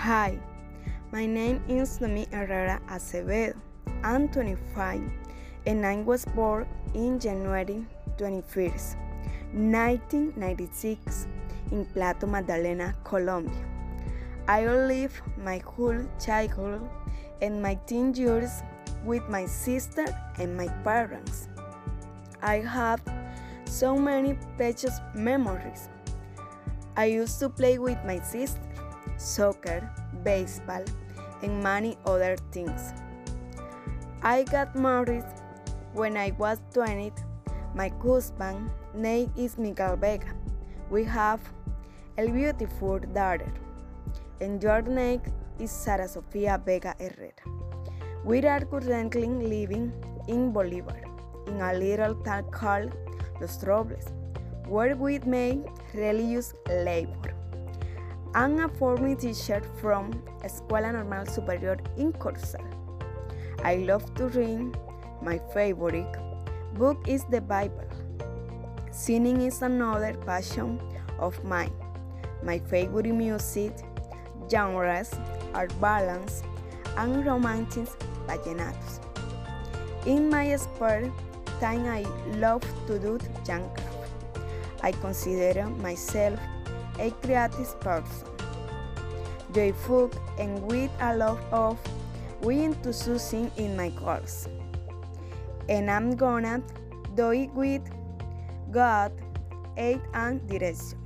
Hi, my name is Nomi Herrera Acevedo. I'm 25 and I was born in January 21st, 1996 in Plato Magdalena, Colombia. I lived my whole childhood and my teen years with my sister and my parents. I have so many precious memories. I used to play with my sister, soccer, baseball, and many other things. I got married when I was 20. My husband name is Miguel Vega. We have a beautiful daughter, and your name is Sara Sofia Vega Herrera. We are currently living in Bolivar, in a little town called Los Robles, where we make religious labor. I'm a former teacher from Escuela Normal Superior in Corozal. I love to read. My favorite book is the Bible. Singing is another passion of mine. My favorite music genres are ballad and romantic vallenatos. In my spare time, I love to do handcraft. I consider myself a creative person, joyful and with a lot of willing to succeed in my goals. And I'm gonna do it with God, aid and direction.